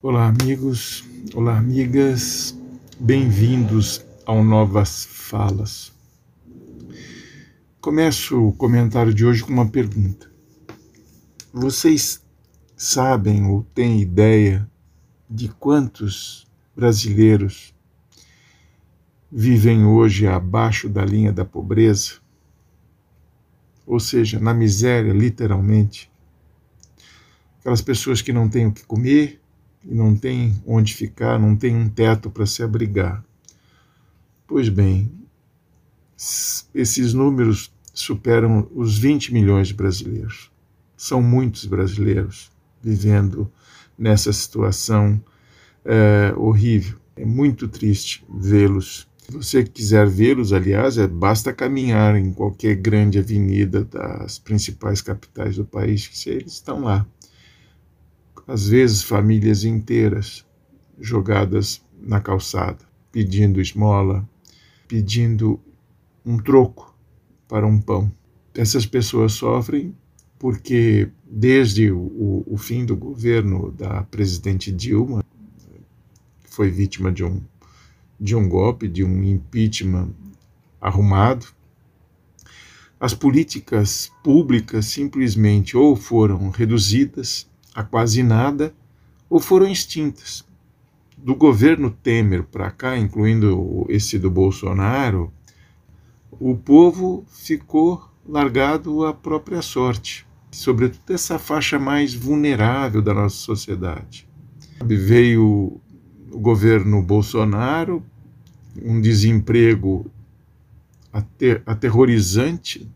Olá, amigos, olá, amigas, bem-vindos ao Novas Falas. Começo o comentário de hoje com uma pergunta. Vocês sabem ou têm ideia de quantos brasileiros vivem hoje abaixo da linha da pobreza? Ou seja, na miséria, literalmente. Aquelas pessoas que não têm o que comer, e não tem onde ficar, não tem um teto para se abrigar. Pois bem, esses números superam os 20 milhões de brasileiros. São muitos brasileiros vivendo nessa situação é, horrível. É muito triste vê-los. Se você quiser vê-los, aliás, é, basta caminhar em qualquer grande avenida das principais capitais do país, que eles estão lá às vezes famílias inteiras jogadas na calçada, pedindo esmola, pedindo um troco para um pão. Essas pessoas sofrem porque, desde o, o fim do governo da presidente Dilma, foi vítima de um, de um golpe, de um impeachment arrumado, as políticas públicas simplesmente ou foram reduzidas a quase nada ou foram extintas. Do governo Temer para cá, incluindo esse do Bolsonaro, o povo ficou largado à própria sorte, sobretudo essa faixa mais vulnerável da nossa sociedade. Veio o governo Bolsonaro, um desemprego aterrorizante,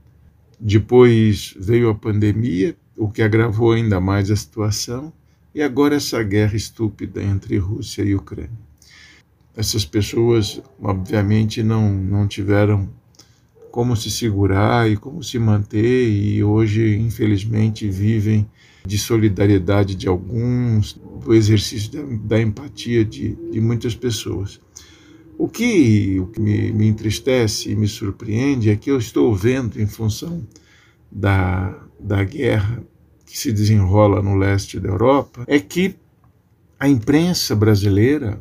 depois veio a pandemia, o que agravou ainda mais a situação, e agora essa guerra estúpida entre Rússia e Ucrânia. Essas pessoas, obviamente, não, não tiveram como se segurar e como se manter, e hoje, infelizmente, vivem de solidariedade de alguns, do exercício da, da empatia de, de muitas pessoas. O que, o que me, me entristece e me surpreende é que eu estou vendo, em função da, da guerra que se desenrola no leste da Europa, é que a imprensa brasileira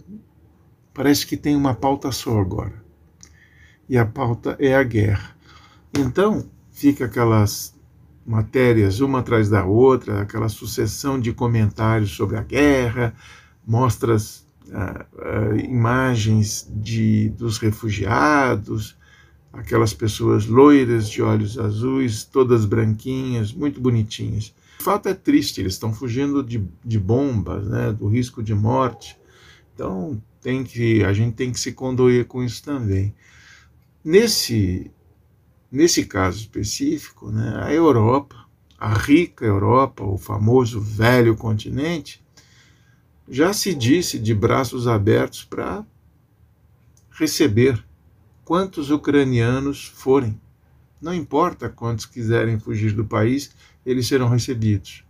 parece que tem uma pauta só agora. E a pauta é a guerra. Então, fica aquelas matérias uma atrás da outra, aquela sucessão de comentários sobre a guerra, mostras uh, uh, imagens de, dos refugiados, aquelas pessoas loiras de olhos azuis, todas branquinhas, muito bonitinhas. O fato é triste, eles estão fugindo de, de bombas, né, do risco de morte. Então tem que a gente tem que se condoer com isso também. Nesse nesse caso específico, né, a Europa, a rica Europa, o famoso velho continente, já se disse de braços abertos para receber quantos ucranianos forem. Não importa quantos quiserem fugir do país, eles serão recebidos.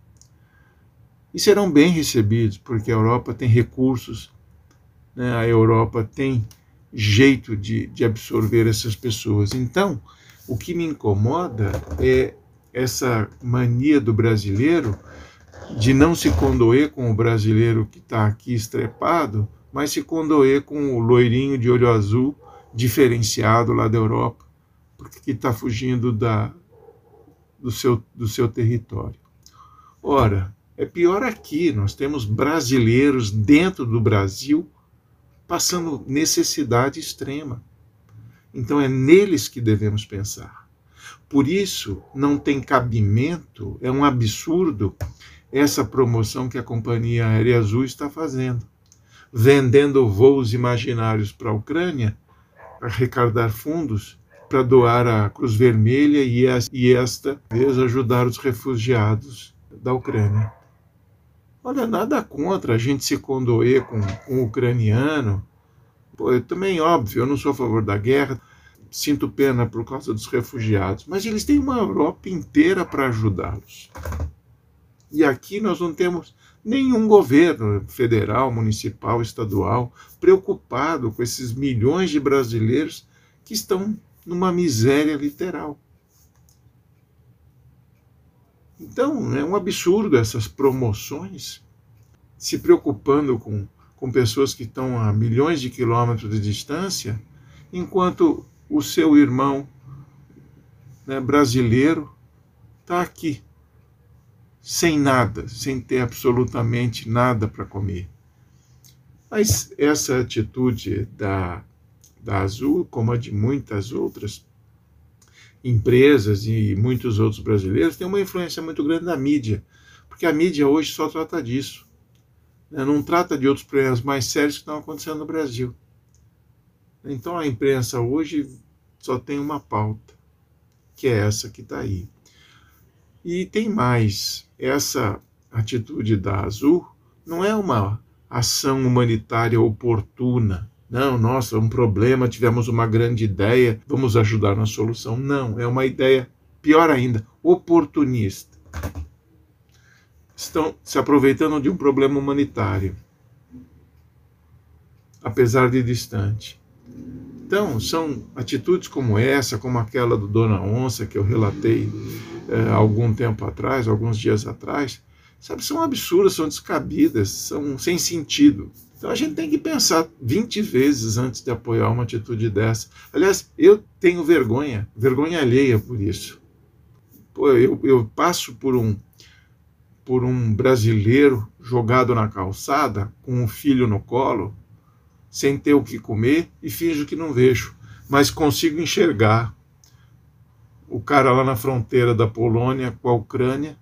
E serão bem recebidos, porque a Europa tem recursos, né? a Europa tem jeito de, de absorver essas pessoas. Então, o que me incomoda é essa mania do brasileiro de não se condoer com o brasileiro que está aqui estrepado, mas se condoer com o loirinho de olho azul diferenciado lá da Europa, porque está fugindo da, do, seu, do seu território. Ora, é pior aqui, nós temos brasileiros dentro do Brasil passando necessidade extrema. Então é neles que devemos pensar. Por isso, não tem cabimento, é um absurdo essa promoção que a Companhia Aérea Azul está fazendo, vendendo voos imaginários para a Ucrânia arrecadar fundos para doar à Cruz Vermelha e esta vez ajudar os refugiados da Ucrânia. Olha, nada contra a gente se condoer com, com o ucraniano. Pô, também, óbvio, eu não sou a favor da guerra, sinto pena por causa dos refugiados, mas eles têm uma Europa inteira para ajudá-los. E aqui nós não temos nenhum governo federal, municipal, estadual preocupado com esses milhões de brasileiros que estão numa miséria literal. Então, é um absurdo essas promoções. se preocupando com, com pessoas que estão a milhões de quilômetros de distância, enquanto o seu irmão né, brasileiro está aqui, sem nada, sem ter absolutamente nada para comer. Mas essa atitude da, da Azul, como a de muitas outras empresas e muitos outros brasileiros, tem uma influência muito grande na mídia, porque a mídia hoje só trata disso. Né? Não trata de outros problemas mais sérios que estão acontecendo no Brasil. Então a imprensa hoje só tem uma pauta, que é essa que está aí. E tem mais, essa atitude da Azul não é uma ação humanitária oportuna. Não, nossa, um problema, tivemos uma grande ideia, vamos ajudar na solução. Não, é uma ideia, pior ainda, oportunista. Estão se aproveitando de um problema humanitário, apesar de distante. Então, são atitudes como essa, como aquela do Dona Onça, que eu relatei é, algum tempo atrás, alguns dias atrás, sabe, são absurdas, são descabidas, são sem sentido. Então a gente tem que pensar 20 vezes antes de apoiar uma atitude dessa. Aliás, eu tenho vergonha, vergonha alheia por isso. Pô, eu, eu passo por um por um brasileiro jogado na calçada com um filho no colo sem ter o que comer e finjo que não vejo, mas consigo enxergar o cara lá na fronteira da Polônia com a Ucrânia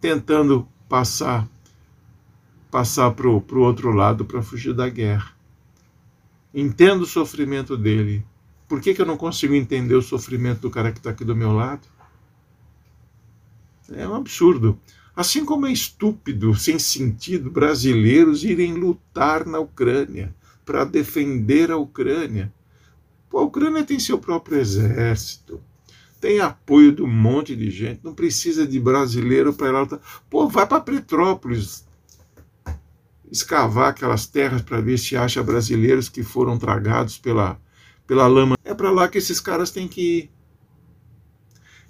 tentando passar passar para o outro lado para fugir da guerra. Entendo o sofrimento dele. Por que, que eu não consigo entender o sofrimento do cara que está aqui do meu lado? É um absurdo. Assim como é estúpido, sem sentido, brasileiros irem lutar na Ucrânia para defender a Ucrânia. Pô, a Ucrânia tem seu próprio exército, tem apoio de um monte de gente, não precisa de brasileiro para ir lá. Pô, vai para Petrópolis, escavar aquelas terras para ver se acha brasileiros que foram tragados pela, pela lama. É para lá que esses caras têm que ir.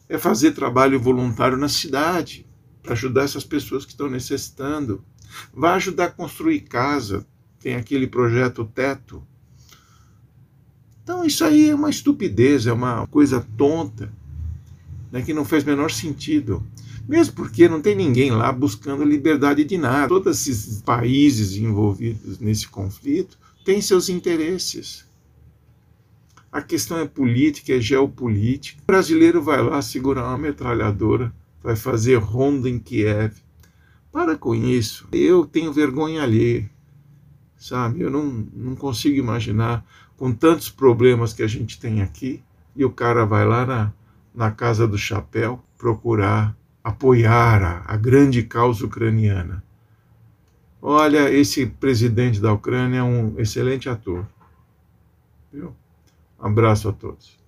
É fazer trabalho voluntário na cidade, para ajudar essas pessoas que estão necessitando. Vai ajudar a construir casa, tem aquele projeto Teto. Então isso aí é uma estupidez, é uma coisa tonta, né, que não faz menor sentido. Mesmo porque não tem ninguém lá buscando liberdade de nada. Todos esses países envolvidos nesse conflito têm seus interesses. A questão é política, é geopolítica. O brasileiro vai lá segurar uma metralhadora, vai fazer ronda em Kiev. Para com isso. Eu tenho vergonha alheia sabe? Eu não, não consigo imaginar com tantos problemas que a gente tem aqui e o cara vai lá na, na Casa do Chapéu procurar apoiar a, a grande causa ucraniana. Olha, esse presidente da Ucrânia é um excelente ator. Viu? Abraço a todos.